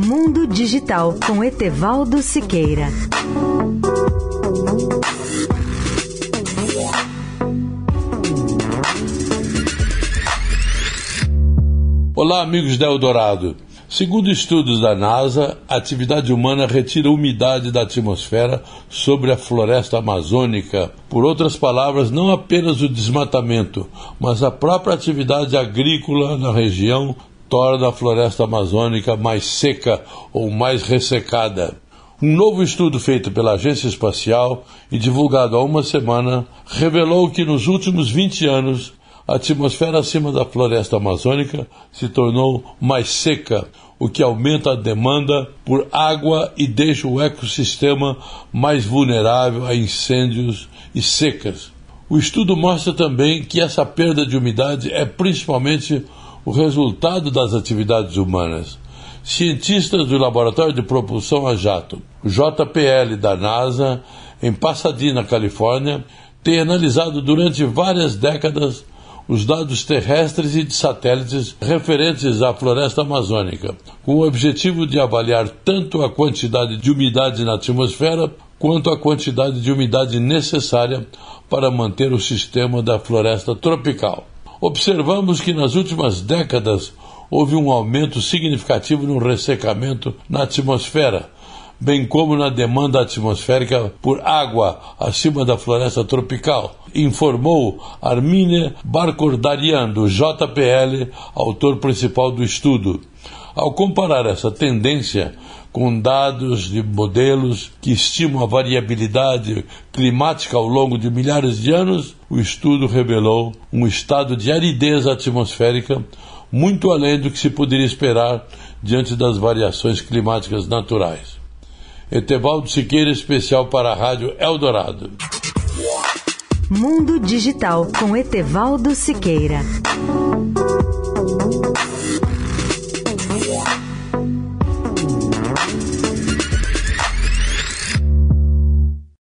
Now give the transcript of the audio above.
Mundo Digital com Etevaldo Siqueira. Olá, amigos da Eldorado. Segundo estudos da NASA, a atividade humana retira umidade da atmosfera sobre a floresta amazônica. Por outras palavras, não apenas o desmatamento, mas a própria atividade agrícola na região torna a floresta amazônica mais seca ou mais ressecada. Um novo estudo feito pela Agência Espacial e divulgado há uma semana revelou que nos últimos 20 anos a atmosfera acima da floresta amazônica se tornou mais seca, o que aumenta a demanda por água e deixa o ecossistema mais vulnerável a incêndios e secas. O estudo mostra também que essa perda de umidade é principalmente o resultado das atividades humanas. Cientistas do Laboratório de Propulsão a Jato, JPL da NASA, em Pasadena, Califórnia, têm analisado durante várias décadas os dados terrestres e de satélites referentes à floresta amazônica, com o objetivo de avaliar tanto a quantidade de umidade na atmosfera quanto a quantidade de umidade necessária para manter o sistema da floresta tropical observamos que nas últimas décadas houve um aumento significativo no ressecamento na atmosfera, bem como na demanda atmosférica por água acima da floresta tropical, informou Armine Barkordarian, do JPL, autor principal do estudo. Ao comparar essa tendência com dados de modelos que estimam a variabilidade climática ao longo de milhares de anos, o estudo revelou um estado de aridez atmosférica muito além do que se poderia esperar diante das variações climáticas naturais. Etevaldo Siqueira, especial para a Rádio Eldorado. Mundo Digital com Etevaldo Siqueira.